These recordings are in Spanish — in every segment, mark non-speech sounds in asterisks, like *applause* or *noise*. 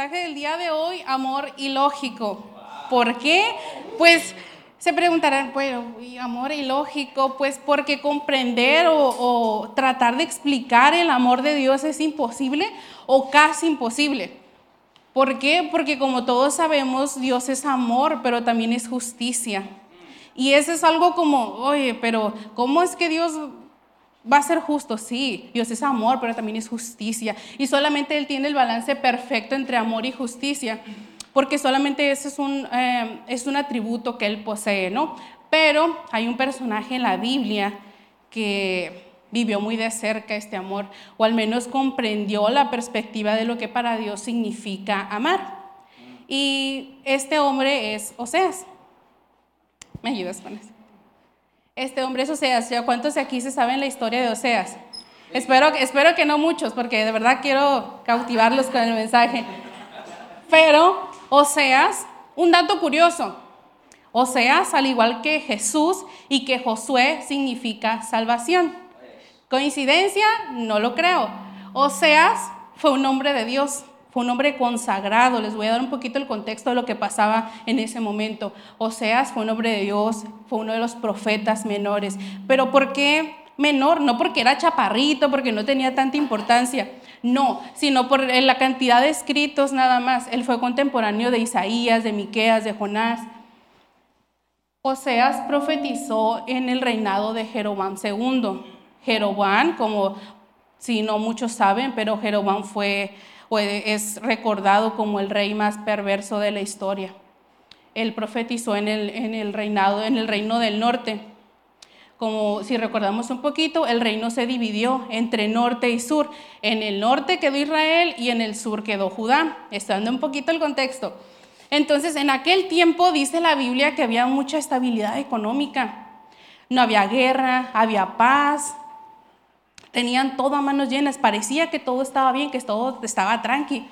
mensaje del día de hoy, amor ilógico. ¿Por qué? Pues se preguntarán, bueno, amor ilógico, pues porque comprender o, tratar de explicar el amor de Dios es imposible o casi imposible. ¿Por qué? Porque como todos sabemos, Dios es amor, pero también es justicia. Y eso es algo como, oye, pero ¿cómo es que Dios va a ser justo? Sí, Dios es amor, pero también es justicia. Y solamente Él tiene el balance perfecto entre amor y justicia, porque solamente ese es un, eh, es un atributo que Él posee, ¿no? Pero hay un personaje en la Biblia que vivió muy de cerca este amor, o al menos comprendió la perspectiva de lo que para Dios significa amar. Y este hombre es Oseas. ¿Me ayudas con eso? Este hombre es Oseas. ¿Cuántos de aquí se saben la historia de Oseas? Espero, espero que no muchos, porque de verdad quiero cautivarlos con el mensaje. Pero Oseas, un dato curioso. Oseas, al igual que Jesús y que Josué, significa salvación. ¿Coincidencia? No lo creo. Oseas fue un hombre de Dios, fue un hombre consagrado. Les voy a dar un poquito el contexto de lo que pasaba en ese momento. Oseas fue un hombre de Dios, fue uno de los profetas menores. Pero ¿por qué menor? No porque era chaparrito, porque no tenía tanta importancia. No, sino por la cantidad de escritos nada más. Él fue contemporáneo de Isaías, de Miqueas, de Jonás. Oseas profetizó en el reinado de Jeroboam II. Jeroboam, como si no muchos saben, pero Jeroboam fue es recordado como el rey más perverso de la historia. Él profetizó en el, en el reinado, en el reino del norte. Como si recordamos un poquito, el reino se dividió entre norte y sur. En el norte quedó Israel y en el sur quedó Judá, estando un poquito el contexto. Entonces, en aquel tiempo dice la Biblia que había mucha estabilidad económica. No había guerra, había paz, Tenían todo a manos llenas, parecía que todo estaba bien, que todo estaba tranqui.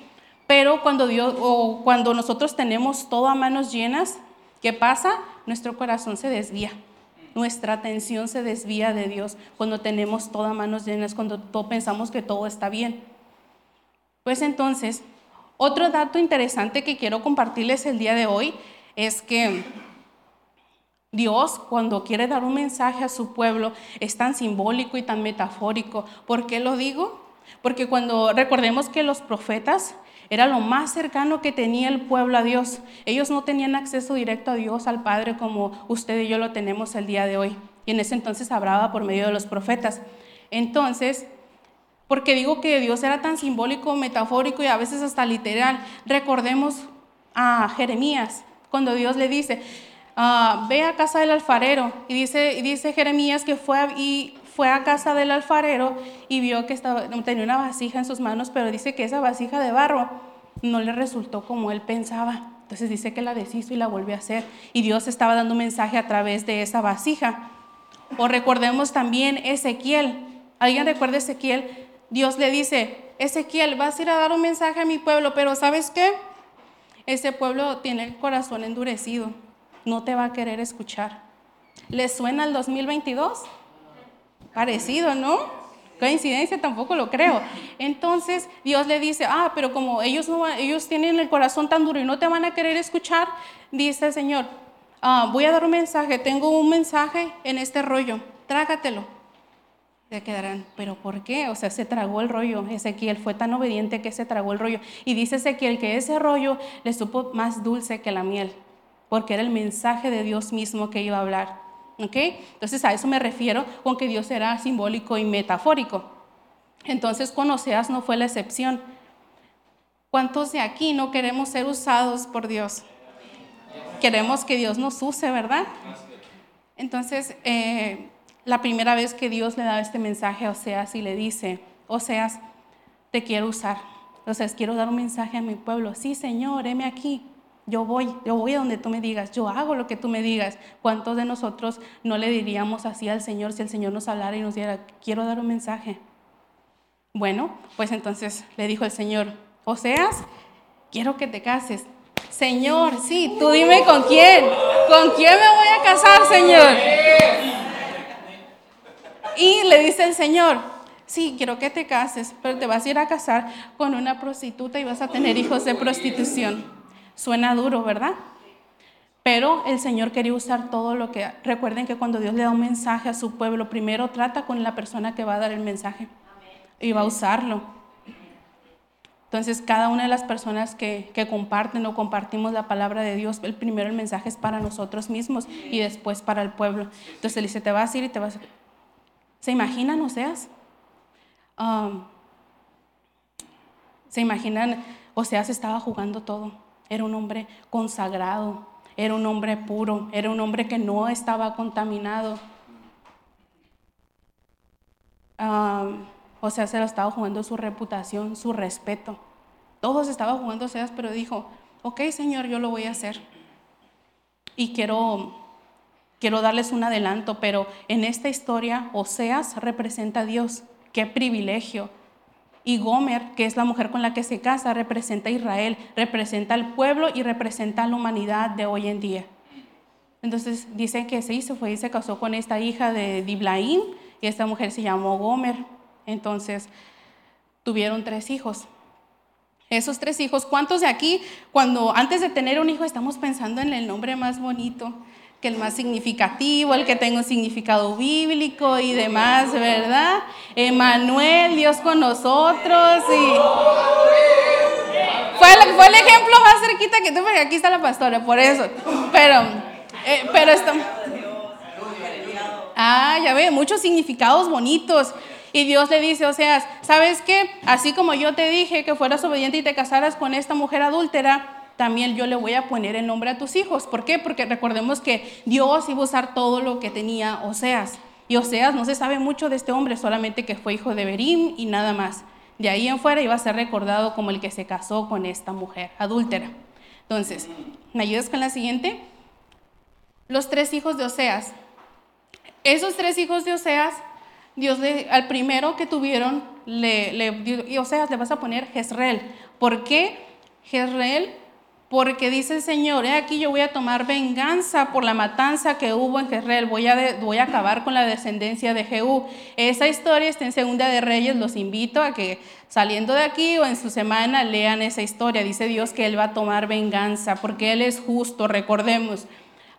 Pero cuando Dios o cuando nosotros tenemos todo a manos llenas, ¿qué pasa? Nuestro corazón se desvía. Nuestra atención se desvía de Dios cuando tenemos todo a manos llenas, cuando pensamos que todo está bien. Pues entonces, otro dato interesante que quiero compartirles el día de hoy es que Dios, cuando quiere dar un mensaje a su pueblo, es tan simbólico y tan metafórico. ¿Por qué lo digo? Porque cuando recordemos que los profetas era lo más cercano que tenía el pueblo a Dios. Ellos no tenían acceso directo a Dios, al Padre, como usted y yo lo tenemos el día de hoy. Y en ese entonces hablaba por medio de los profetas. Entonces, porque digo que Dios era tan simbólico, metafórico y a veces hasta literal, recordemos a Jeremías, cuando Dios le dice, Ah, ve a casa del alfarero. Y dice, dice Jeremías que fue a, y fue a casa del alfarero y vio que estaba, tenía una vasija en sus manos, pero dice que esa vasija de barro no le resultó como él pensaba. Entonces dice que la deshizo y la volvió a hacer. Y Dios estaba dando un mensaje a través de esa vasija. O recordemos también Ezequiel. ¿Alguien recuerda Ezequiel? Dios le dice, Ezequiel, vas a ir a dar un mensaje a mi pueblo, pero ¿sabes qué? Ese pueblo tiene el corazón endurecido no te va a querer escuchar. ¿Le suena el 2022? Parecido, ¿no? Coincidencia tampoco lo creo. Entonces Dios le dice, ah, pero como ellos, no, ellos tienen el corazón tan duro y no te van a querer escuchar, dice el Señor, ah, voy a dar un mensaje, tengo un mensaje en este rollo, trágatelo. Se quedarán, pero ¿por qué? O sea, se tragó el rollo. Ezequiel fue tan obediente que se tragó el rollo. Y dice Ezequiel que ese rollo le supo más dulce que la miel porque era el mensaje de Dios mismo que iba a hablar. ¿ok? Entonces a eso me refiero con que Dios era simbólico y metafórico. Entonces con Oseas no fue la excepción. ¿Cuántos de aquí no queremos ser usados por Dios? Queremos que Dios nos use, ¿verdad? Entonces, eh, la primera vez que Dios le da este mensaje a Oseas y le dice, Oseas, te quiero usar. Entonces, quiero dar un mensaje a mi pueblo. Sí, Señor, heme aquí. Yo voy, yo voy a donde tú me digas, yo hago lo que tú me digas. ¿Cuántos de nosotros no le diríamos así al Señor si el Señor nos hablara y nos diera, quiero dar un mensaje? Bueno, pues entonces le dijo el Señor, Oseas, quiero que te cases. Señor, sí, tú dime con quién. ¿Con quién me voy a casar, Señor? Y le dice el Señor, sí, quiero que te cases, pero te vas a ir a casar con una prostituta y vas a tener hijos de prostitución. Suena duro, ¿verdad? Pero el Señor quería usar todo lo que... Recuerden que cuando Dios le da un mensaje a su pueblo, primero trata con la persona que va a dar el mensaje y va a usarlo. Entonces, cada una de las personas que, que, comparten o compartimos la palabra de Dios, el primero el mensaje es para nosotros mismos y después para el pueblo. Entonces, él dice, te vas a ir y te vas a... ¿Se imaginan, Oseas? Um, ¿Se imaginan? Oseas estaba jugando todo. Era un hombre consagrado, era un hombre puro, era un hombre que no estaba contaminado. o sea, se lo estaba jugando su reputación, su respeto. Todos estaban jugando Oseas, pero dijo, ok Señor, yo lo voy a hacer. Y quiero, quiero darles un adelanto, pero en esta historia Oseas representa a Dios. Qué privilegio y Gomer, que es la mujer con la que se casa, representa a Israel, representa al pueblo y representa a la humanidad de hoy en día. Entonces dicen que se hizo, fue y se casó con esta hija de Diblaim y esta mujer se llamó Gomer. Entonces tuvieron tres hijos. Esos tres hijos, ¿cuántos de aquí, cuando antes de tener un hijo, estamos pensando en el nombre más bonito? Que el más significativo, el que tenga un significado bíblico y demás, ¿verdad? Emanuel, Dios con nosotros y fue el, fue el ejemplo más cerquita que tuve, porque aquí está la pastora, por eso. Pero, eh, pero esto... Ah, ya ve, muchos significados bonitos. Y Dios le dice, o sea, ¿sabes qué? Así como yo te dije que fueras obediente y te casaras con esta mujer adúltera, también yo le voy a poner el nombre a tus hijos. ¿Por qué? Porque recordemos que Dios iba a usar todo lo que tenía Oseas. Y Oseas no se sabe mucho de este hombre, solamente que fue hijo de Berim y nada más. De ahí en fuera iba a ser recordado como el que se casó con esta mujer adúltera. Entonces, ¿me ayudas con la siguiente? Los tres hijos de Oseas. Esos tres hijos de Oseas, Dios al primero que tuvieron, le, le, y Oseas le vas a poner Jezreel. ¿Por qué? Jezreel porque dice el Señor, he aquí yo voy a tomar venganza por la matanza que hubo en Jezreel, voy a, voy a acabar con la descendencia de Jehú. Esa historia está en Segunda de Reyes, los invito a que saliendo de aquí o en su semana lean esa historia. Dice Dios que Él va a tomar venganza porque Él es justo, recordemos.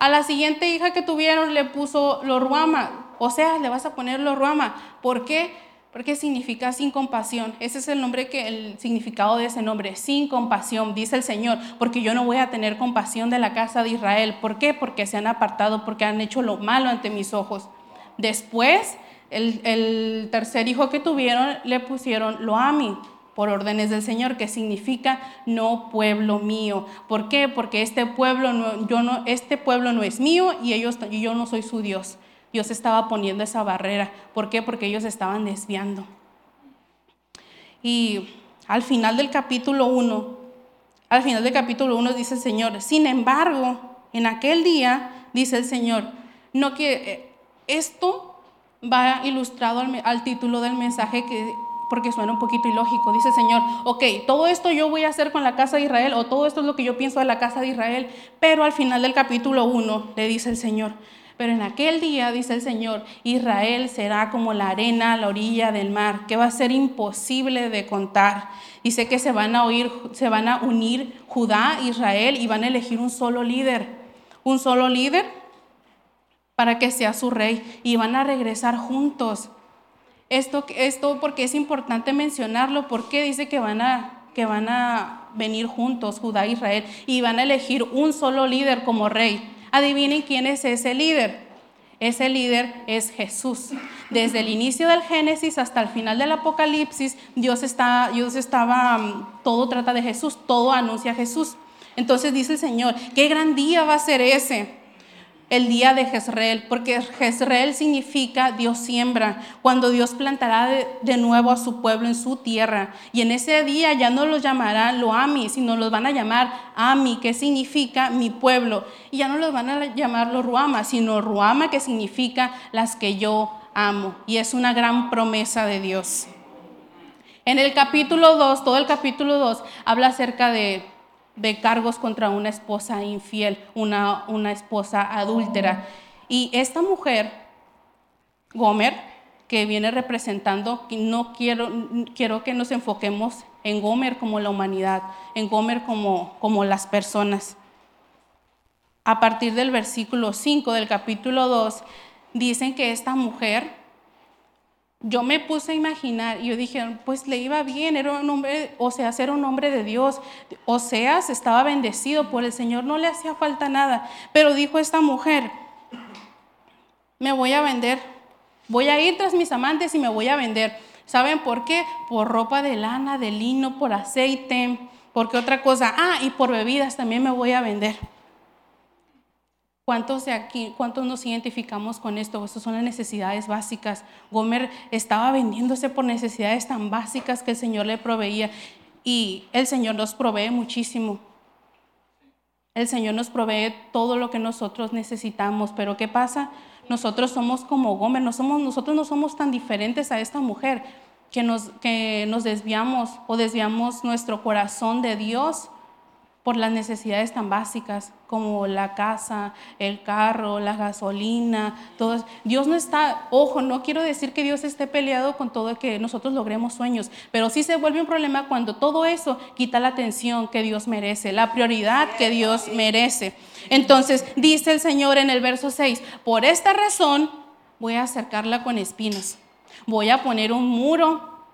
A la siguiente hija que tuvieron le puso Loruama, o sea, le vas a poner Loruama. ¿Por qué? Porque significa sin compasión. Ese es el nombre que el significado de ese nombre, sin compasión, dice el Señor, porque yo no voy a tener compasión de la casa de Israel. ¿Por qué? Porque se han apartado, porque han hecho lo malo ante mis ojos. Después, el, el tercer hijo que tuvieron le pusieron Loami por órdenes del Señor, que significa no pueblo mío. ¿Por qué? Porque este pueblo no, yo no, este pueblo no es mío y ellos, y yo no soy su Dios. Dios estaba poniendo esa barrera. ¿Por qué? Porque ellos estaban desviando. Y al final del capítulo 1, al final del capítulo 1 dice el Señor, sin embargo, en aquel día, dice el Señor, no que eh, esto va ilustrado al, al título del mensaje que porque suena un poquito ilógico. Dice el Señor, ok, todo esto yo voy a hacer con la casa de Israel, o todo esto es lo que yo pienso de la casa de Israel, pero al final del capítulo 1 le dice el Señor, pero en aquel día, dice el Señor, Israel será como la arena a la orilla del mar, que va a ser imposible de contar. Dice que se van a unir Judá, Israel y van a elegir un solo líder, un solo líder para que sea su rey y van a regresar juntos. Esto, esto porque es importante mencionarlo, porque dice que van a que van a venir juntos Judá e Israel y van a elegir un solo líder como rey. Adivinen quién es ese líder. Ese líder es Jesús. Desde el inicio del Génesis hasta el final del Apocalipsis, Dios, está, Dios estaba, mm, todo trata de Jesús, todo anuncia a Jesús. Entonces dice el Señor, qué gran día va a ser ese el día de Jezreel, porque Jezreel significa Dios siembra, cuando Dios plantará de, nuevo a su pueblo en su tierra. Y en ese día ya no los llamarán Loami, sino los van a llamar Ami, que significa mi pueblo. Y ya no los van a llamar los Ruama, sino Ruama, que significa las que yo amo. Y es una gran promesa de Dios. En el capítulo 2, todo el capítulo 2 habla acerca de de cargos contra una esposa infiel, una, una esposa adúltera. Y esta mujer, Gomer, que viene representando, no quiero, quiero que nos enfoquemos en Gomer como la humanidad, en Gomer como, como las personas. A partir del versículo 5 del capítulo 2, dicen que esta mujer, yo me puse a imaginar y yo dije, pues le iba bien, era un hombre, o sea, era un hombre de Dios, o sea, estaba bendecido por el Señor, no le hacía falta nada, pero dijo esta mujer, me voy a vender, voy a ir tras mis amantes y me voy a vender. ¿Saben por qué? Por ropa de lana, de lino, por aceite, porque otra cosa, ah, y por bebidas también me voy a vender. ¿Cuántos de aquí, cuántos nos identificamos con esto? Estas son las necesidades básicas. Gomer estaba vendiéndose por necesidades tan básicas que el Señor le proveía y el Señor nos provee muchísimo. El Señor nos provee todo lo que nosotros necesitamos, pero ¿qué pasa? Nosotros somos como Gomer, no somos, nosotros no somos tan diferentes a esta mujer que nos, que nos desviamos o desviamos nuestro corazón de Dios por las necesidades tan básicas como la casa, el carro, la gasolina, todo. Dios no está, ojo, no quiero decir que Dios esté peleado con todo que nosotros logremos sueños, pero sí se vuelve un problema cuando todo eso quita la atención que Dios merece, la prioridad que Dios merece. Entonces, dice el Señor en el verso 6, por esta razón voy a acercarla con espinos. Voy a poner un muro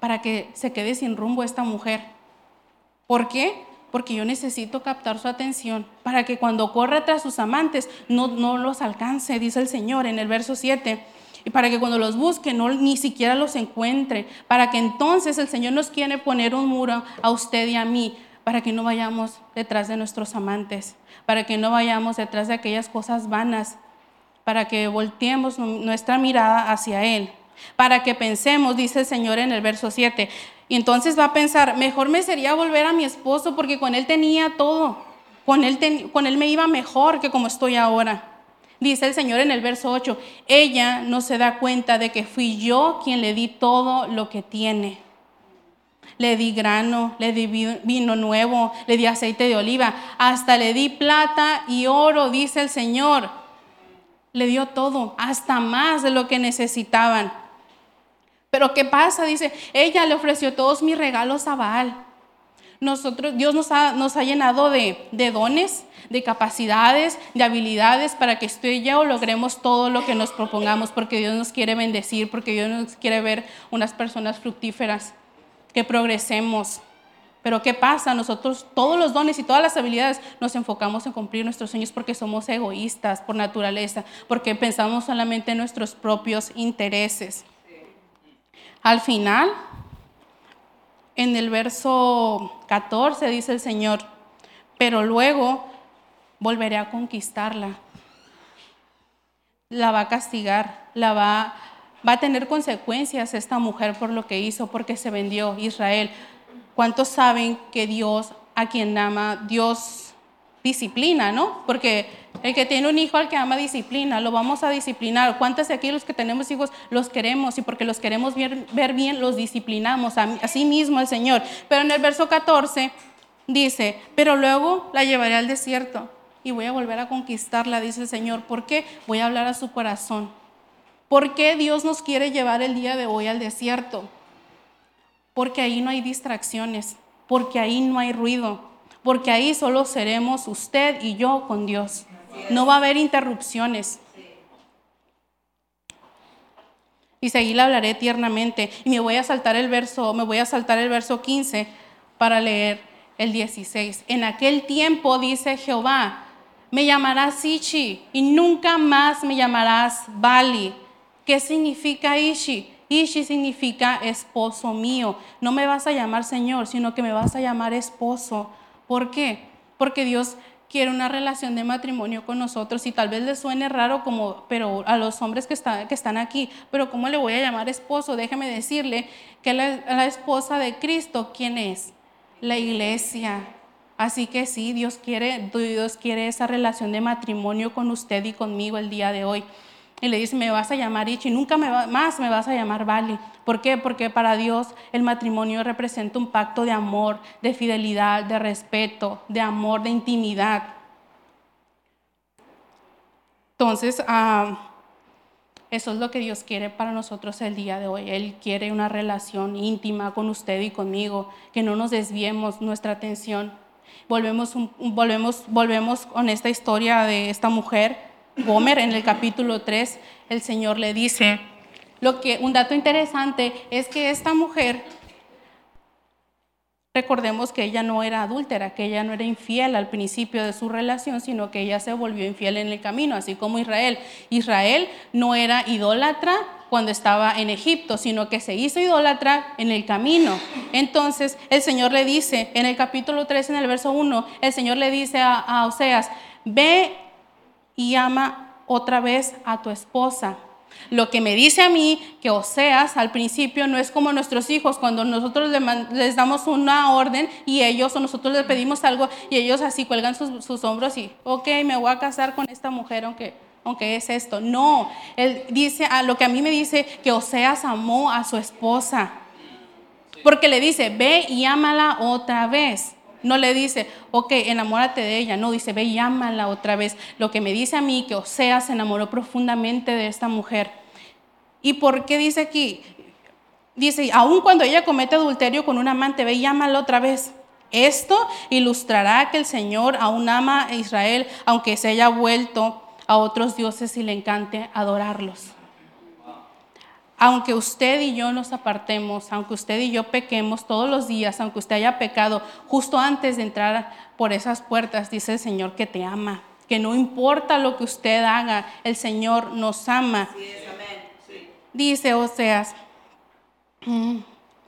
para que se quede sin rumbo esta mujer. ¿Por qué? Porque yo necesito captar su atención para que cuando corra tras sus amantes no, no los alcance, dice el Señor en el verso 7 y para que cuando los busque no ni siquiera los encuentre, para que entonces el Señor nos quiere poner un muro a usted y a mí, para que no vayamos detrás de nuestros amantes, para que no vayamos detrás de aquellas cosas vanas, para que volteemos nuestra mirada hacia Él, para que pensemos, dice el Señor en el verso 7, y entonces va a pensar, mejor me sería volver a mi esposo porque con él tenía todo. Con él, con él me iba mejor que como estoy ahora. Dice el Señor en el verso 8, ella no se da cuenta de que fui yo quien le di todo lo que tiene. Le di grano, le di vino nuevo, le di aceite de oliva, hasta le di plata y oro, dice el Señor. Le dio todo, hasta más de lo que necesitaban. Pero ¿qué pasa? Dice, ella le ofreció todos mis regalos a Baal. Nosotros, Dios nos ha, llenado de, dones, de capacidades, de habilidades para que usted y yo logremos todo lo que nos propongamos, porque Dios nos quiere bendecir, porque Dios nos quiere ver unas personas fructíferas, que progresemos. Pero ¿qué pasa? Nosotros todos los dones y todas las habilidades nos enfocamos en cumplir nuestros sueños porque somos egoístas por naturaleza, porque pensamos solamente en nuestros propios intereses. Al final, en el verso 14 dice el Señor, pero luego volveré a conquistarla. La va a castigar, la va, va a tener consecuencias esta mujer por lo que hizo, porque se vendió Israel. ¿Cuántos saben que Dios, a quien ama, Dios disciplina, ¿no? Porque el que tiene un hijo al que ama disciplina, lo vamos a disciplinar. ¿Cuántos de aquí los que tenemos hijos los queremos y porque los queremos ver, bien los disciplinamos? Así mismo el Señor. Pero en el verso 14 dice, pero luego la llevaré al desierto y voy a volver a conquistarla, dice el Señor. ¿Por qué? Voy a hablar a su corazón. ¿Por qué Dios nos quiere llevar el día de hoy al desierto? Porque ahí no hay distracciones, porque ahí no hay ruido porque ahí solo seremos usted y yo con Dios. No va a haber interrupciones. Y seguí le hablaré tiernamente. Y me voy a saltar el verso, me voy a saltar el verso 15 para leer el 16. En aquel tiempo dice Jehová, me llamarás Ishi y nunca más me llamarás Bali. ¿Qué significa Ishi? Ishi significa esposo mío. No me vas a llamar Señor, sino que me vas a llamar esposo. ¿Por qué? Porque Dios quiere una relación de matrimonio con nosotros y tal vez les suene raro como, pero a los hombres que, que están aquí, pero ¿cómo le voy a llamar esposo? Déjeme decirle que la, la esposa de Cristo, ¿quién es? La iglesia. Así que sí, Dios quiere, Dios quiere esa relación de matrimonio con usted y conmigo el día de hoy y le dice, me vas a llamar Ichi, nunca más me vas a llamar Bali. ¿Por qué? Porque para Dios el matrimonio representa un pacto de amor, de fidelidad, de respeto, de amor, de intimidad. Entonces, ah, Eso es lo que Dios quiere para nosotros el día de hoy. Él quiere una relación íntima con usted y conmigo, que no nos desviemos nuestra atención. Volvemos, volvemos, volvemos con esta historia de esta mujer, Gomer, en el capítulo 3, el Señor le dice, lo que, un dato interesante es que esta mujer Recordemos que ella no era adúltera, que ella no era infiel al principio de su relación, sino que ella se volvió infiel en el camino, así como Israel. Israel no era idólatra cuando estaba en Egipto, sino que se hizo idólatra en el camino. Entonces el Señor le dice, en el capítulo 3, en el verso 1, el Señor le dice a, a Oseas, ve y ama otra vez a tu esposa lo que me dice a mí que Oseas al principio no es como nuestros hijos, cuando nosotros les damos una orden y ellos o nosotros les pedimos algo y ellos así cuelgan sus, hombros y, ok, me voy a casar con esta mujer aunque, aunque es esto. No, él dice, a lo que a mí me dice que Oseas amó a su esposa, porque le dice, ve y ámala otra vez. No le dice, ok, enamórate de ella. No, dice, ve y ámala otra vez. Lo que me dice a mí que Oseas se enamoró profundamente de esta mujer. ¿Y por qué dice aquí? Dice, aun cuando ella comete adulterio con un amante, ve y ámala otra vez. Esto ilustrará que el Señor aún ama a Israel, aunque se haya vuelto a otros dioses y le encante adorarlos aunque usted y yo nos apartemos, aunque usted y yo pequemos todos los días, aunque usted haya pecado justo antes de entrar por esas puertas, dice el Señor que te ama, que no importa lo que usted haga, el Señor nos ama. Dice Oseas, mm,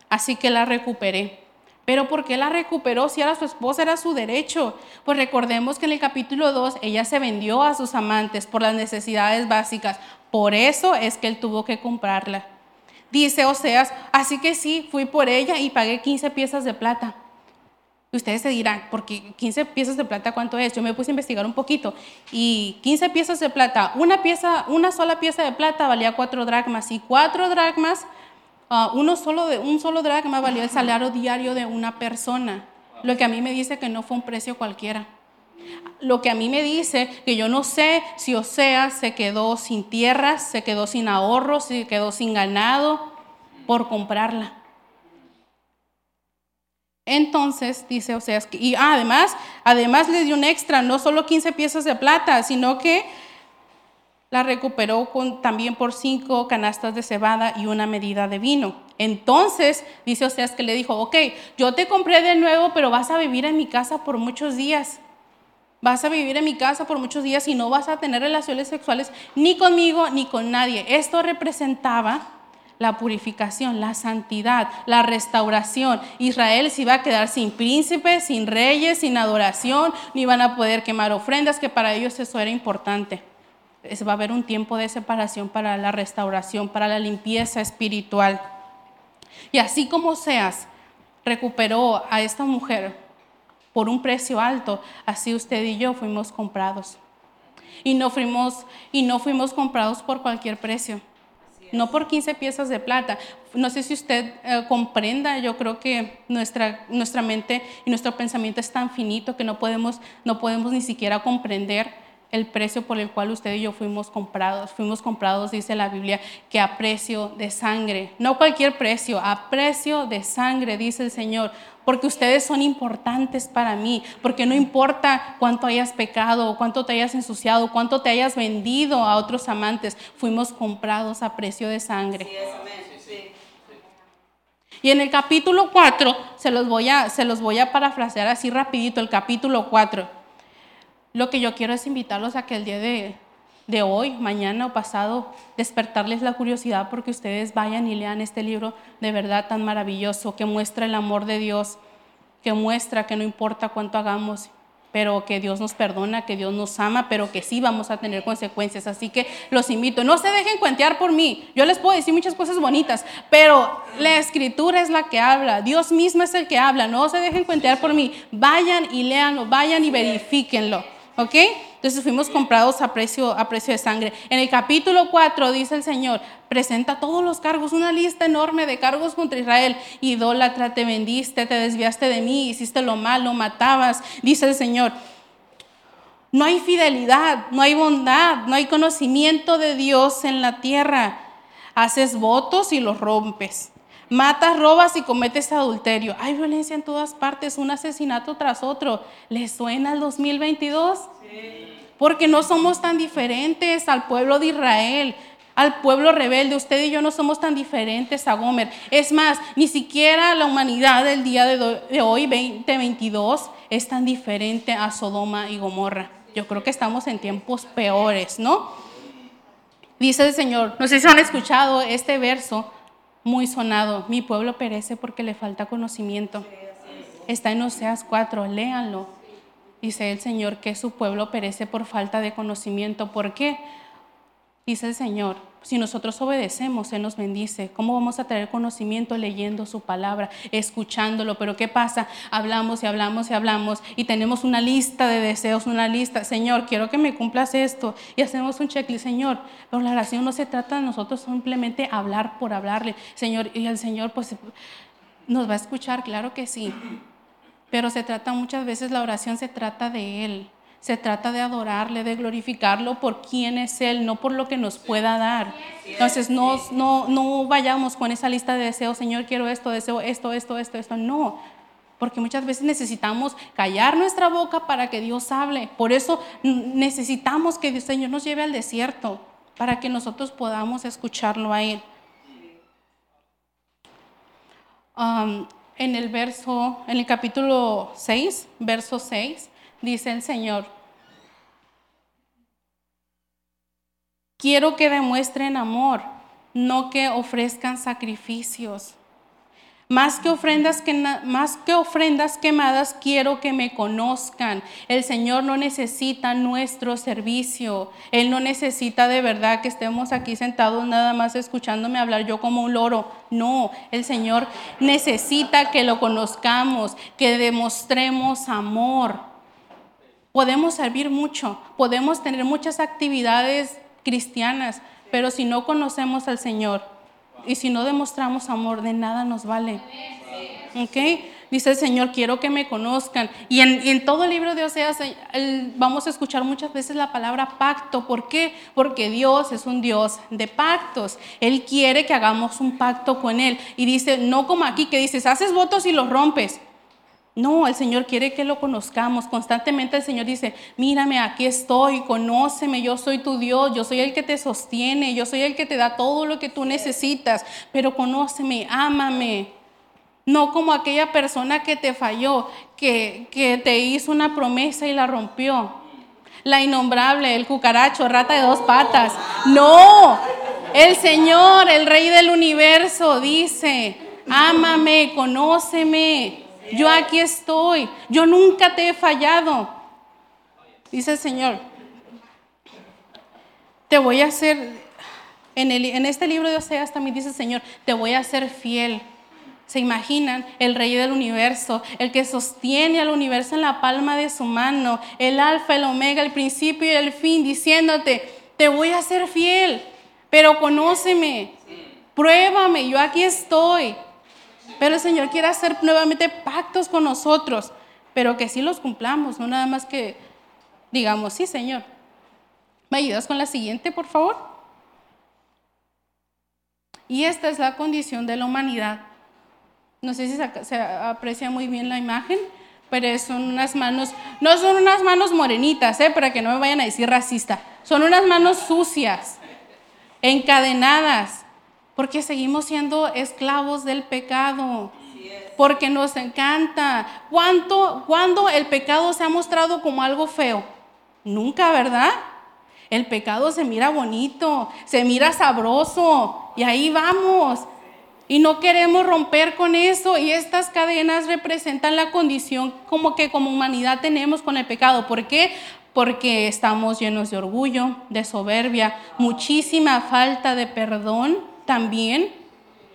así que la recuperé. Pero ¿por qué la recuperó si era su esposa, era su derecho? Pues recordemos que en el capítulo 2 ella se vendió a sus amantes por las necesidades básicas. Por eso es que él tuvo que comprarla. Dice Oseas, así que sí, fui por ella y pagué 15 piezas de plata. Y ustedes se dirán, porque 15 piezas de plata, ¿cuánto es? Yo me puse a investigar un poquito. Y 15 piezas de plata, una, pieza, una sola pieza de plata valía 4 dracmas. Y 4 dracmas Ah, uno solo de, un solo dracma valió el salario diario de una persona. Lo que a mí me dice que no fue un precio cualquiera. Lo que a mí me dice que yo no sé si Osea se quedó sin tierras, se quedó sin ahorros, se quedó sin ganado por comprarla. Entonces, dice Oseas, y además, además le dio un extra, no solo 15 piezas de plata, sino que la recuperó también por cinco canastas de cebada y una medida de vino. Entonces, dice Oseas que le dijo, ok, yo te compré de nuevo, pero vas a vivir en mi casa por muchos días. Vas a vivir en mi casa por muchos días y no vas a tener relaciones sexuales ni conmigo ni con nadie. Esto representaba la purificación, la santidad, la restauración. Israel se iba a quedar sin príncipes, sin reyes, sin adoración, ni iban a poder quemar ofrendas, que para ellos eso era importante va a haber un tiempo de separación para la restauración, para la limpieza espiritual. Y así como Seas recuperó a esta mujer por un precio alto, así usted y yo fuimos comprados. Y no fuimos, y no fuimos comprados por cualquier precio. No por 15 piezas de plata. No sé si usted eh, comprenda, yo creo que nuestra, nuestra mente y nuestro pensamiento es tan finito que no podemos, no podemos ni siquiera comprender el precio por el cual usted y yo fuimos comprados. Fuimos comprados, dice la Biblia, que a precio de sangre. No cualquier precio, a precio de sangre, dice el Señor. Porque ustedes son importantes para mí. Porque no importa cuánto hayas pecado, cuánto te hayas ensuciado, cuánto te hayas vendido a otros amantes. Fuimos comprados a precio de sangre. Y en el capítulo 4, se los voy a, se los voy a parafrasear así rapidito, el capítulo 4. Lo que yo quiero es invitarlos a que el día de, hoy, mañana o pasado, despertarles la curiosidad porque ustedes vayan y lean este libro de verdad tan maravilloso que muestra el amor de Dios, que muestra que no importa cuánto hagamos, pero que Dios nos perdona, que Dios nos ama, pero que sí vamos a tener consecuencias. Así que los invito, no se dejen cuentear por mí. Yo les puedo decir muchas cosas bonitas, pero la escritura es la que habla, Dios mismo es el que habla. No se dejen cuentear por mí. Vayan y léanlo, vayan y verifíquenlo. ¿Ok? Entonces fuimos comprados a precio, a precio de sangre. En el capítulo 4 dice el Señor, presenta todos los cargos, una lista enorme de cargos contra Israel. Idólatra, te vendiste, te desviaste de mí, hiciste lo malo, matabas. Dice el Señor, No hay fidelidad, no hay bondad, no hay conocimiento de Dios en la tierra. Haces votos y los rompes. Matas, robas y cometes adulterio. Hay violencia en todas partes, un asesinato tras otro. ¿Les suena el 2022? Porque no somos tan diferentes al pueblo de Israel al pueblo rebelde. Usted y yo no somos tan diferentes a Gomer. Es más, ni siquiera la humanidad del día de hoy, 2022, es tan diferente a Sodoma y Gomorra. Yo creo que estamos en tiempos peores, ¿no? Dice el Señor, no sé si han escuchado este verso muy sonado, mi pueblo perece porque le falta conocimiento. Está en Oseas 4, léanlo. Dice el Señor que su pueblo perece por falta de conocimiento. ¿Por qué? Dice el Señor, si nosotros obedecemos, Él nos bendice. ¿Cómo vamos a tener conocimiento leyendo su palabra, escuchándolo? Pero ¿qué pasa? Hablamos y hablamos y hablamos y tenemos una lista de deseos, una lista. Señor, quiero que me cumplas esto. Y hacemos un checklist, Señor. Pero la oración no se trata de nosotros simplemente hablar por hablarle. Señor, y el Señor pues nos va a escuchar, claro que sí. Pero se trata muchas veces, la oración se trata de Él. Se trata de adorarle, de glorificarlo por quién es Él, no por lo que nos pueda dar. Entonces, no, no, no vayamos con esa lista de deseos, Señor, quiero esto, deseo esto, esto, esto, esto. No, porque muchas veces necesitamos callar nuestra boca para que Dios hable. Por eso necesitamos que el Señor nos lleve al desierto, para que nosotros podamos escucharlo a Él. En el verso, en el capítulo 6, verso 6, dice el Señor, Quiero que demuestren amor, no que ofrezcan sacrificios. Más que, ofrendas más que ofrendas quemadas, quiero que me conozcan. El Señor no necesita nuestro servicio. Él no necesita de verdad que estemos aquí sentados nada más escuchándome hablar yo como un loro. No, el Señor necesita que lo conozcamos, que demostremos amor. Podemos servir mucho, podemos tener muchas actividades cristianas, pero si no conocemos al Señor y si no demostramos amor, de nada nos vale. ¿Ok? Dice el Señor, quiero que me conozcan. Y en, todo el libro de Oseas vamos a escuchar muchas veces la palabra pacto. ¿Por qué? Porque Dios es un Dios de pactos. Él quiere que hagamos un pacto con Él. Y dice, no como aquí que dices, haces votos y los rompes. No, el Señor quiere que lo conozcamos. Constantemente el Señor dice, mírame, aquí estoy, conóceme, yo soy tu Dios, yo soy el que te sostiene, yo soy el que te da todo lo que tú necesitas, pero conóceme, ámame. No como aquella persona que te falló, que, que te hizo una promesa y la rompió. La innombrable, el cucaracho, rata de dos patas. No, el Señor, el Rey del universo, dice, ámame, conóceme. Yo aquí estoy. Yo nunca te he fallado. Dice el Señor. Te voy a hacer, en, en este libro de Oseas también dice el Señor, te voy a hacer fiel. ¿Se imaginan? El rey del universo, el que sostiene al universo en la palma de su mano, el alfa, el omega, el principio y el fin, diciéndote, te voy a ser fiel, pero conóceme, pruébame, yo aquí estoy. Pero el Señor quiere hacer nuevamente pactos con nosotros, pero que sí los cumplamos, no nada más que digamos, sí, Señor. ¿Me ayudas con la siguiente, por favor? Y esta es la condición de la humanidad. No sé si se, aprecia muy bien la imagen, pero son unas manos, no son unas manos morenitas, ¿eh? para que no me vayan a decir racista, son unas manos sucias, encadenadas, porque seguimos siendo esclavos del pecado. Porque nos encanta. ¿Cuánto, ¿Cuándo el pecado se ha mostrado como algo feo? Nunca, ¿verdad? El pecado se mira bonito, se mira sabroso y ahí vamos. Y no queremos romper con eso y estas cadenas representan la condición como que como humanidad tenemos con el pecado. ¿Por qué? Porque estamos llenos de orgullo, de soberbia, muchísima falta de perdón también.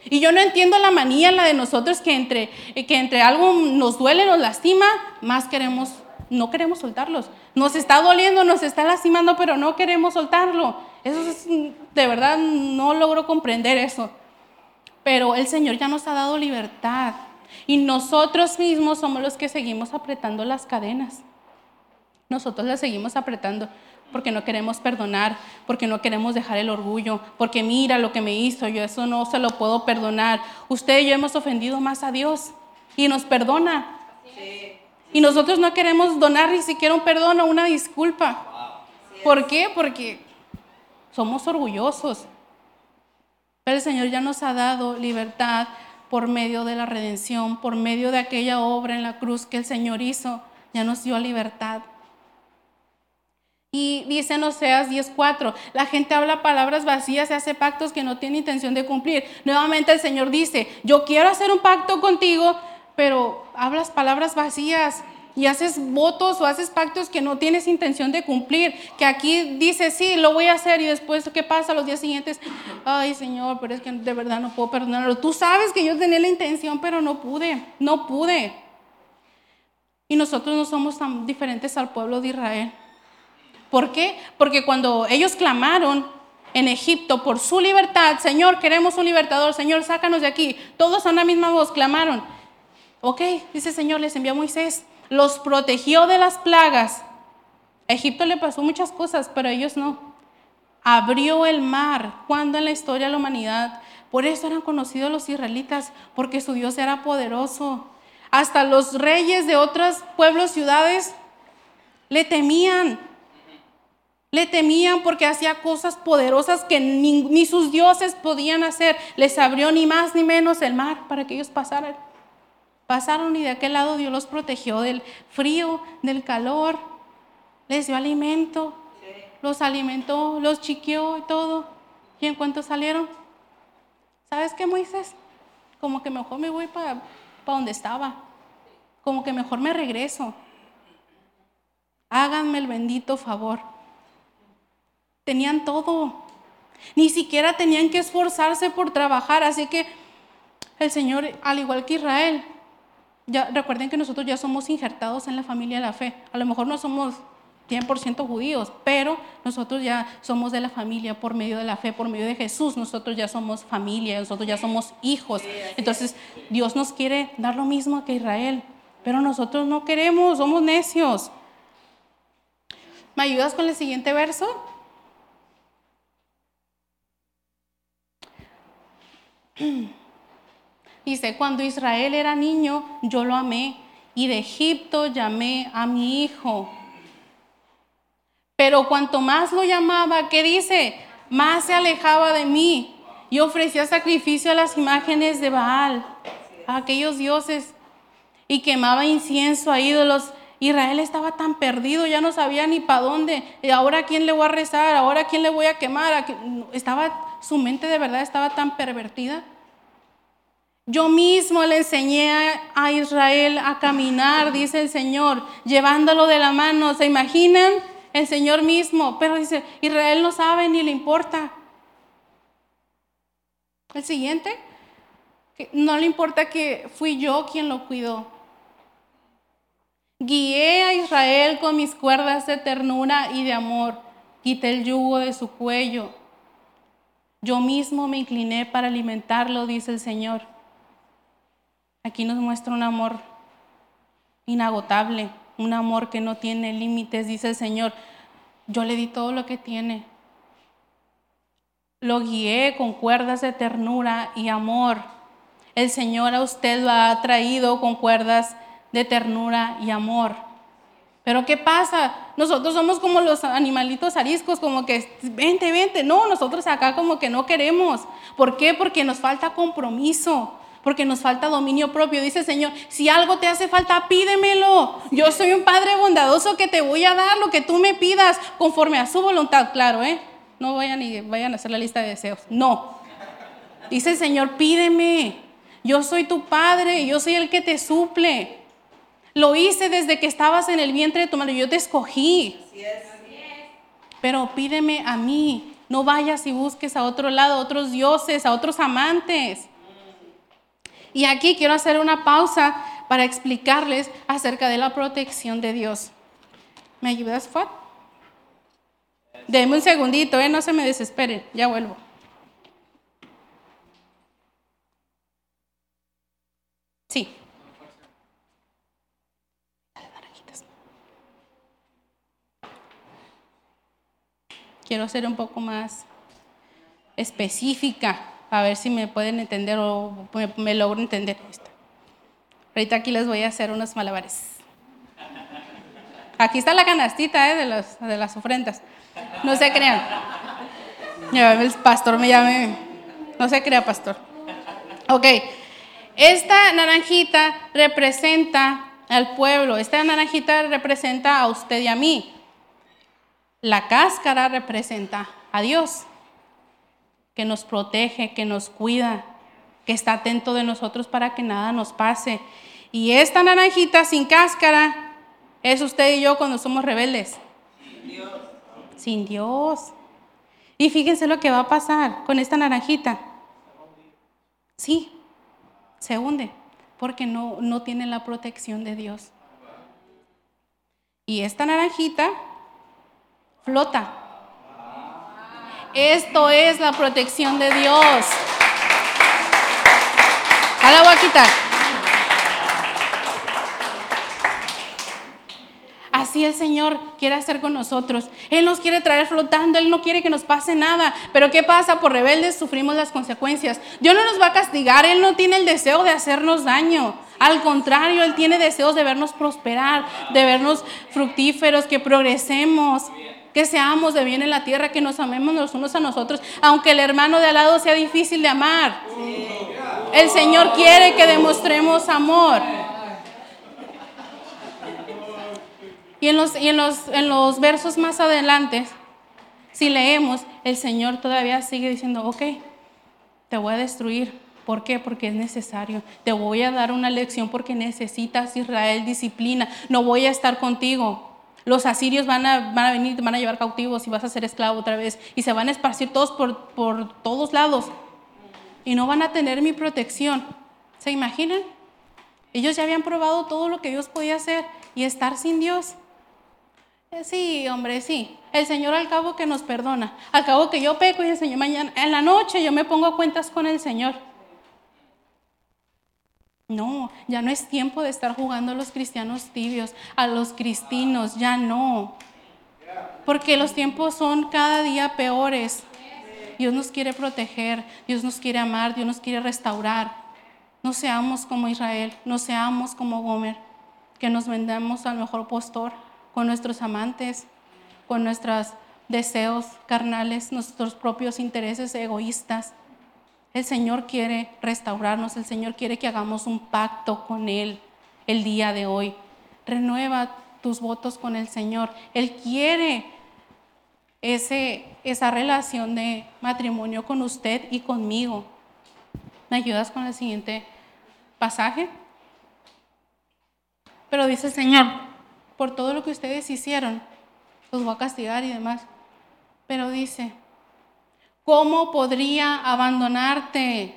Y yo no entiendo la manía, la de nosotros, que entre, que entre algo nos duele, nos lastima, más queremos, no queremos soltarlos. Nos está doliendo, nos está lastimando, pero no queremos soltarlo. Eso es, de verdad, no logro comprender eso. Pero el Señor ya nos ha dado libertad. Y nosotros mismos somos los que seguimos apretando las cadenas. nosotros la seguimos apretando porque no queremos perdonar, porque no queremos dejar el orgullo, porque mira lo que me hizo, yo eso no se lo puedo perdonar. Usted y yo hemos ofendido más a Dios y nos perdona. Y nosotros no queremos donar ni siquiera un perdón o una disculpa. ¿Por qué? Porque somos orgullosos. Pero el Señor ya nos ha dado libertad por medio de la redención, por medio de aquella obra en la cruz que el Señor hizo, ya nos dio libertad. Y dice en Oseas 10:4, la gente habla palabras vacías y hace pactos que no tiene intención de cumplir. Nuevamente el Señor dice, yo quiero hacer un pacto contigo, pero hablas palabras vacías y haces votos o haces pactos que no tienes intención de cumplir, que aquí dice, sí, lo voy a hacer y después, ¿qué pasa los días siguientes? Ay, Señor, pero es que de verdad no puedo perdonarlo. Tú sabes que yo tenía la intención, pero no pude, no pude. Y nosotros no somos tan diferentes al pueblo de Israel. ¿Por qué? Porque cuando ellos clamaron en Egipto por su libertad, Señor, queremos un libertador, Señor, sácanos de aquí. Todos a una misma voz clamaron. Ok, dice Señor, les envió a Moisés los protegió de las plagas. Egipto le pasó muchas cosas, pero ellos no. Abrió el mar. cuando en la historia de la humanidad? Por eso eran conocidos los israelitas, porque su Dios era poderoso. Hasta los reyes de otros pueblos, ciudades, le temían. Le temían porque hacía cosas poderosas que ni, sus dioses podían hacer. Les abrió ni más ni menos el mar para que ellos pasaran. Pasaron y de aquel lado Dios los protegió del frío, del calor, les dio alimento, los alimentó, los chiqueó y todo. ¿Y en cuanto salieron? ¿Sabes qué, Moisés? Como que mejor me voy para donde estaba. Como que mejor me regreso. Háganme el bendito favor. Tenían todo. Ni siquiera tenían que esforzarse por trabajar. Así que el Señor, al igual que Israel, recuerden que nosotros ya somos injertados en la familia de la fe. A lo mejor no somos 100% judíos, pero nosotros ya somos de la familia por medio de la fe, por medio de Jesús. Nosotros ya somos familia, nosotros ya somos hijos. Entonces, Dios nos quiere dar lo mismo que Israel, pero nosotros no queremos, somos necios. ¿Me ayudas con el siguiente verso? *clears throat* Dice, cuando Israel era niño, yo lo amé y de Egipto llamé a mi hijo. Pero cuanto más lo llamaba, ¿qué dice? Más se alejaba de mí y ofrecía sacrificio a las imágenes de Baal, a aquellos dioses, y quemaba incienso a ídolos. Israel estaba tan perdido, ya no sabía ni para dónde. ¿Y ahora a quién le voy a rezar? ¿Ahora a quién le voy a quemar? Estaba, su mente de verdad estaba tan pervertida. Yo mismo le enseñé a Israel a caminar, dice el Señor, llevándolo de la mano. ¿Se imaginan? El Señor mismo. Pero dice, Israel no sabe ni le importa. El siguiente, no le importa que fui yo quien lo cuidó. Guié a Israel con mis cuerdas de ternura y de amor. Quité el yugo de su cuello. Yo mismo me incliné para alimentarlo, dice el Señor. Aquí nos muestra un amor inagotable, un amor que no tiene límites, dice el Señor. Yo le di todo lo que tiene. Lo guié con cuerdas de ternura y amor. El Señor a usted lo ha traído con cuerdas de ternura y amor. Pero ¿qué pasa? Nosotros somos como los animalitos ariscos, como que vente, vente. No, nosotros acá como que no queremos. ¿Por qué? Porque nos falta compromiso porque nos falta dominio propio. Dice Señor, si algo te hace falta, pídemelo. Yo soy un Padre bondadoso que te voy a dar lo que tú me pidas conforme a su voluntad. Claro, ¿eh? No vayan y vayan a hacer la lista de deseos. No. Dice Señor, pídeme. Yo soy tu Padre, yo soy el que te suple. Lo hice desde que estabas en el vientre de tu madre. Yo te escogí. Pero pídeme a mí. No vayas y busques a otro lado, a otros dioses, a otros amantes. Y aquí quiero hacer una pausa para explicarles acerca de la protección de Dios. ¿Me ayudas, Fat? Deme un segundito, ¿eh? no se me desesperen, ya vuelvo. Sí. Quiero ser un poco más específica, a ver si me pueden entender o me, logro entender. Ahorita aquí les voy a hacer unos malabares. Aquí está la canastita ¿eh? de, de las ofrendas. No se crean. El pastor me llame. No se crea, pastor. Ok. Esta naranjita representa al pueblo. Esta naranjita representa a usted y a mí. La cáscara representa a Dios, que nos protege, que nos cuida, que está atento de nosotros para que nada nos pase. Y esta naranjita sin cáscara es usted y yo cuando somos rebeldes. Sin Dios. Sin Dios. Y fíjense lo que va a pasar con esta naranjita. Sí, se hunde porque no, no tiene la protección de Dios. Y esta naranjita flota. Esto es la protección de Dios. Ahora la voy a quitar. Así el Señor quiere hacer con nosotros. Él nos quiere traer flotando, Él no quiere que nos pase nada. Pero ¿qué pasa? Por rebeldes sufrimos las consecuencias. Dios no nos va a castigar, Él no tiene el deseo de hacernos daño. Al contrario, Él tiene deseos de vernos prosperar, de vernos fructíferos, que progresemos, que seamos de bien en la tierra, que nos amemos los unos a nosotros, aunque el hermano de al lado sea difícil de amar. El Señor quiere que demostremos amor. Y en los, en los, en los versos más adelante, si leemos, el Señor todavía sigue diciendo, ok, te voy a destruir. ¿Por qué? Porque es necesario. Te voy a dar una lección porque necesitas Israel disciplina. No voy a estar contigo. Los asirios van a, van a venir, te van a llevar cautivos y vas a ser esclavo otra vez. Y se van a esparcir todos por, por todos lados. Y no van a tener mi protección. ¿Se imaginan? Ellos ya habían probado todo lo que Dios podía hacer y estar sin Dios. Eh, sí, hombre, sí. El Señor al cabo que nos perdona. Al cabo que yo peco y el Señor mañana, en la noche yo me pongo a cuentas con el Señor. No, ya no es tiempo de estar jugando a los cristianos tibios, a los cristinos, ya no. Porque los tiempos son cada día peores. Dios nos quiere proteger, Dios nos quiere amar, Dios nos quiere restaurar. No seamos como Israel, no seamos como Gomer, que nos vendamos al mejor postor con nuestros amantes, con nuestros deseos carnales, nuestros propios intereses egoístas. El Señor quiere restaurarnos, el Señor quiere que hagamos un pacto con Él el día de hoy. Renueva tus votos con el Señor. Él quiere ese, esa relación de matrimonio con usted y conmigo. ¿Me ayudas con el siguiente pasaje? Pero dice el Señor, por todo lo que ustedes hicieron, los voy a castigar y demás. Pero dice, ¿cómo podría abandonarte?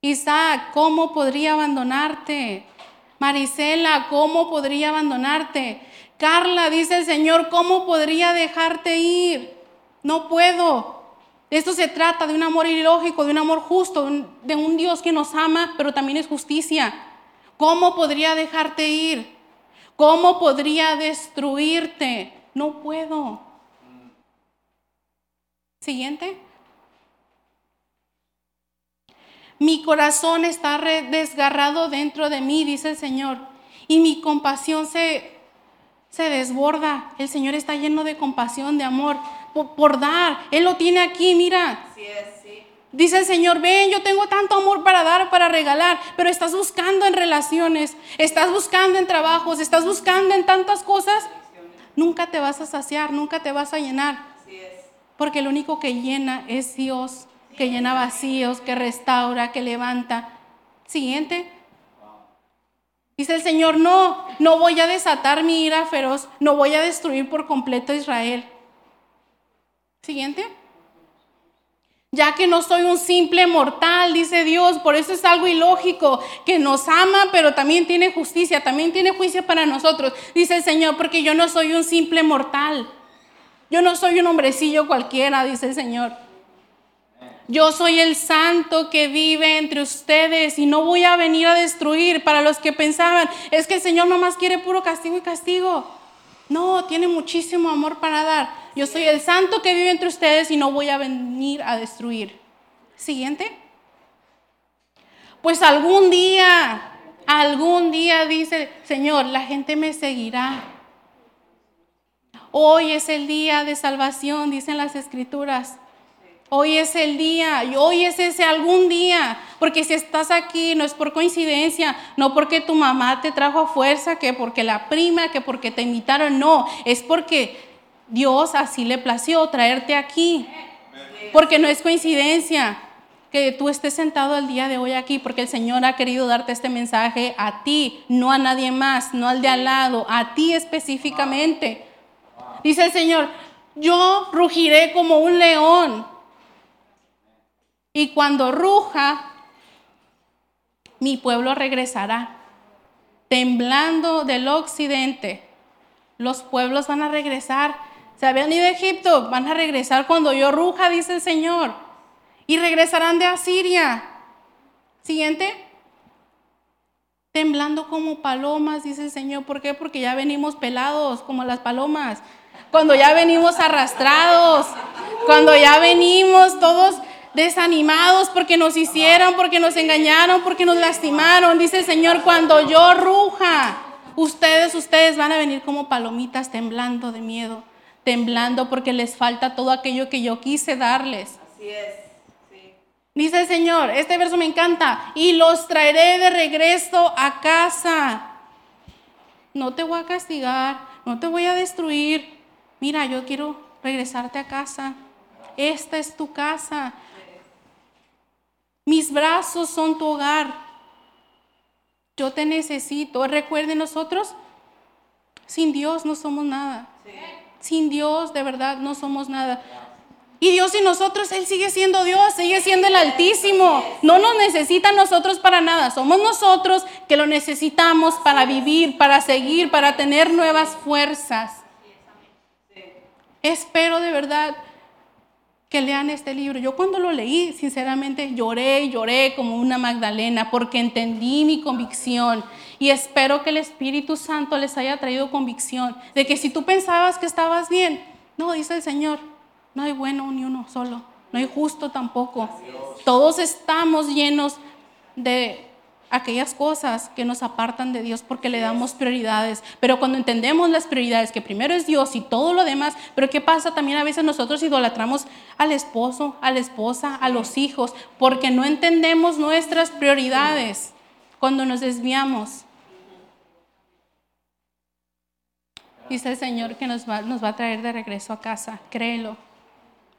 Isaac, ¿cómo podría abandonarte? Marisela, ¿cómo podría abandonarte? Carla, dice el Señor, ¿cómo podría dejarte ir? No puedo. Esto se trata de un amor ilógico, de un amor justo, de un Dios que nos ama, pero también es justicia. ¿Cómo podría dejarte ir? ¿Cómo podría destruirte? No puedo. Siguiente. Mi corazón está desgarrado dentro de mí, dice el Señor, y mi compasión se, se desborda. El Señor está lleno de compasión, de amor, por, por dar. Él lo tiene aquí, mira. Es. Dice el Señor, ven, yo tengo tanto amor para dar, para regalar, pero estás buscando en relaciones, estás buscando en trabajos, estás buscando en tantas cosas, nunca te vas a saciar, nunca te vas a llenar. Porque el único que llena es Dios, que llena vacíos, que restaura, que levanta. Siguiente. Dice el Señor, no, no voy a desatar mi ira feroz, no voy a destruir por completo Israel. Siguiente ya que no soy un simple mortal, dice Dios. Por eso es algo ilógico, que nos ama, pero también tiene justicia, también tiene juicio para nosotros, dice el Señor, porque yo no soy un simple mortal. Yo no soy un hombrecillo cualquiera, dice el Señor. Yo soy el santo que vive entre ustedes y no voy a venir a destruir para los que pensaban, es que el Señor nomás quiere puro castigo y castigo. No, tiene muchísimo amor para dar. Yo soy el santo que vive entre ustedes y no voy a venir a destruir. Siguiente. Pues algún día, algún día dice, Señor, la gente me seguirá. Hoy es el día de salvación, dicen las escrituras. Hoy es el día y hoy es ese algún día. Porque si estás aquí no es por coincidencia, no porque tu mamá te trajo a fuerza, que porque la prima, que porque te invitaron, no. Es porque Dios así le plació traerte aquí. Porque no es coincidencia que tú estés sentado el día de hoy aquí, porque el Señor ha querido darte este mensaje a ti, no a nadie más, no al de al lado, a ti específicamente. Dice el Señor, yo rugiré como un león. Y cuando ruja, mi pueblo regresará. Temblando del occidente, los pueblos van a regresar. Se habían ido a Egipto, van a regresar cuando yo ruja, dice el Señor. Y regresarán de Asiria. Siguiente. Temblando como palomas, dice el Señor. ¿Por qué? Porque ya venimos pelados como las palomas cuando ya venimos arrastrados, cuando ya venimos todos desanimados porque nos hicieron, porque nos engañaron, porque nos lastimaron. Dice el Señor, cuando yo ruja, ustedes, ustedes van a venir como palomitas temblando de miedo, temblando porque les falta todo aquello que yo quise darles. Así es. Dice el Señor, este verso me encanta, y los traeré de regreso a casa. No te voy a castigar, no te voy a destruir, mira, yo quiero regresarte a casa. Esta es tu casa. Mis brazos son tu hogar. Yo te necesito. Recuerden nosotros, sin Dios no somos nada. Sin Dios de verdad no somos nada. Y Dios y nosotros, Él sigue siendo Dios, sigue siendo el Altísimo. No nos necesita nosotros para nada. Somos nosotros que lo necesitamos para vivir, para seguir, para tener nuevas fuerzas. Espero de verdad que lean este libro. Yo cuando lo leí, sinceramente lloré lloré como una Magdalena porque entendí mi convicción y espero que el Espíritu Santo les haya traído convicción de que si tú pensabas que estabas bien, no, dice el Señor, no hay bueno ni uno solo, no hay justo tampoco. Todos estamos llenos de aquellas cosas que nos apartan de Dios porque le damos prioridades. Pero cuando entendemos las prioridades, que primero es Dios y todo lo demás, pero ¿qué pasa? También a veces nosotros idolatramos al esposo, a la esposa, a los hijos, porque no entendemos nuestras prioridades cuando nos desviamos. Dice el Señor que nos va, nos va a traer de regreso a casa, créelo.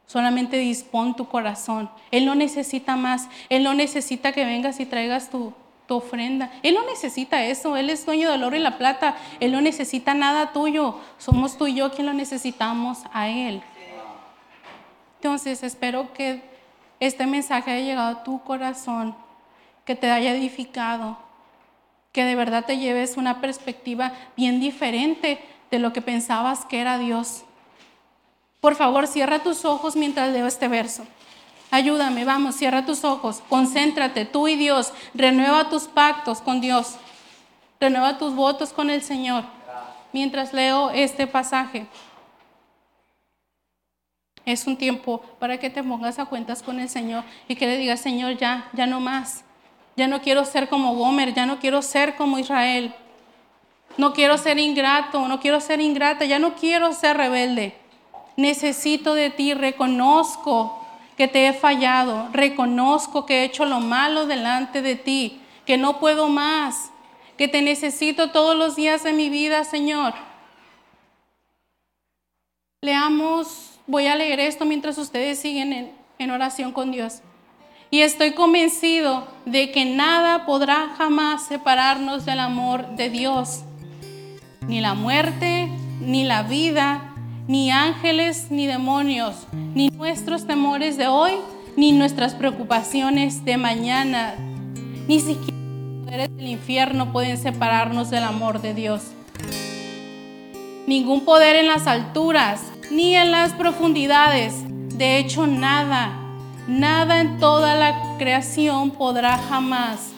Solamente dispón tu corazón. Él no necesita más. Él no necesita que vengas y traigas tu, tu ofrenda. Él no necesita eso, Él es dueño del oro y la plata, Él no necesita nada tuyo, somos tú y yo quien lo necesitamos a Él. Entonces espero que este mensaje haya llegado a tu corazón, que te haya edificado, que de verdad te lleves una perspectiva bien diferente de lo que pensabas que era Dios. Por favor, cierra tus ojos mientras leo este verso. Ayúdame, vamos, cierra tus ojos, concéntrate, tú y Dios, renueva tus pactos con Dios, renueva tus votos con el Señor, mientras leo este pasaje. Es un tiempo para que te pongas a cuentas con el Señor y que le digas, Señor, ya, ya no más. Ya no quiero ser como Gomer, ya no quiero ser como Israel. No quiero ser ingrato, no quiero ser ingrata, ya no quiero ser rebelde. Necesito de ti, reconozco que te he fallado, reconozco que he hecho lo malo delante de ti, que no puedo más, que te necesito todos los días de mi vida, Señor. Leamos, voy a leer esto mientras ustedes siguen en, en oración con Dios. Y estoy convencido de que nada podrá jamás separarnos del amor de Dios. Ni la muerte, ni la vida, ni ángeles, ni demonios, ni nuestros temores de hoy, ni nuestras preocupaciones de mañana, ni siquiera los poderes del infierno pueden separarnos del amor de Dios. Ningún poder en las alturas, ni en las profundidades, de hecho nada, nada en toda la creación podrá jamás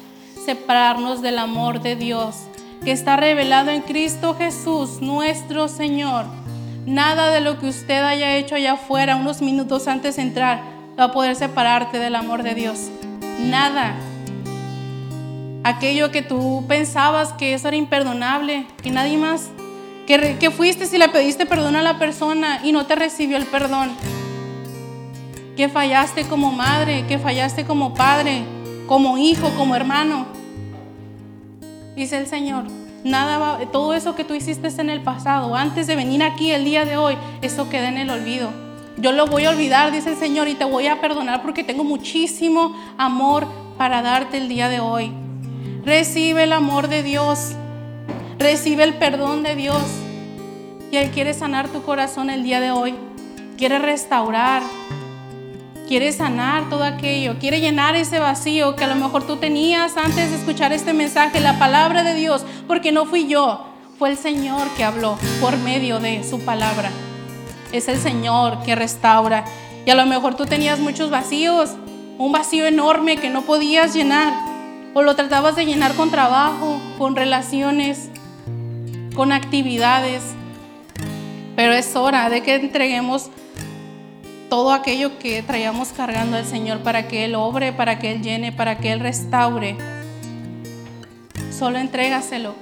separarnos del amor de Dios que está revelado en Cristo Jesús, nuestro Señor. Nada de lo que usted haya hecho allá afuera unos minutos antes de entrar va a poder separarte del amor de Dios. Nada. Aquello que tú pensabas que eso era imperdonable, que nadie más, que, que fuiste si le pediste perdón a la persona y no te recibió el perdón. Que fallaste como madre, que fallaste como padre, como hijo, como hermano. Dice el Señor, nada todo eso que tú hiciste en el pasado, antes de venir aquí el día de hoy, eso queda en el olvido. Yo lo voy a olvidar, dice el Señor, y te voy a perdonar porque tengo muchísimo amor para darte el día de hoy. Recibe el amor de Dios, recibe el perdón de Dios. Y Él quiere sanar tu corazón el día de hoy, quiere restaurar, quiere sanar todo aquello, quiere llenar ese vacío que a lo mejor tú tenías antes de escuchar este mensaje, la palabra de Dios, porque no fui yo, fue el Señor que habló por medio de su palabra. Es el Señor que restaura. Y a lo mejor tú tenías muchos vacíos, un vacío enorme que no podías llenar, o lo tratabas de llenar con trabajo, con relaciones, con actividades. Pero es hora de que entreguemos todo aquello que traíamos cargando al Señor para que Él obre, para que Él llene, para que Él restaure. Solo entrégaselo.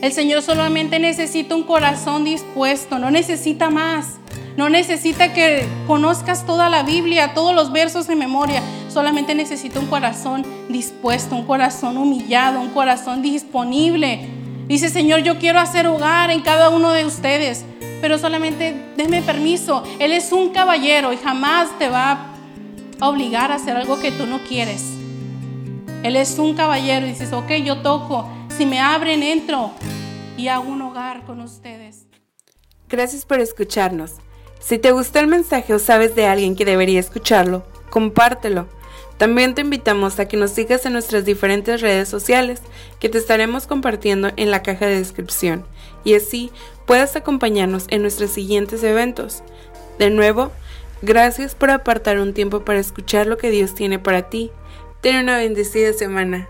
El Señor solamente necesita un corazón dispuesto, no necesita más. No necesita que conozcas toda la Biblia, todos los versos de memoria. Solamente necesita un corazón dispuesto, un corazón humillado, un corazón disponible. Dice, Señor, yo quiero hacer hogar en cada uno de ustedes pero solamente déme permiso. Él es un caballero y jamás te va a obligar a hacer algo que tú no quieres. Él es un caballero y dices, ok, yo toco. Si me abren, entro y hago un hogar con ustedes. Gracias por escucharnos. Si te gustó el mensaje o sabes de alguien que debería escucharlo, compártelo. También te invitamos a que nos sigas en nuestras diferentes redes sociales que te estaremos compartiendo en la caja de descripción y así puedas acompañarnos en nuestros siguientes eventos. De nuevo, gracias por apartar un tiempo para escuchar lo que Dios tiene para ti. Ten una bendecida semana.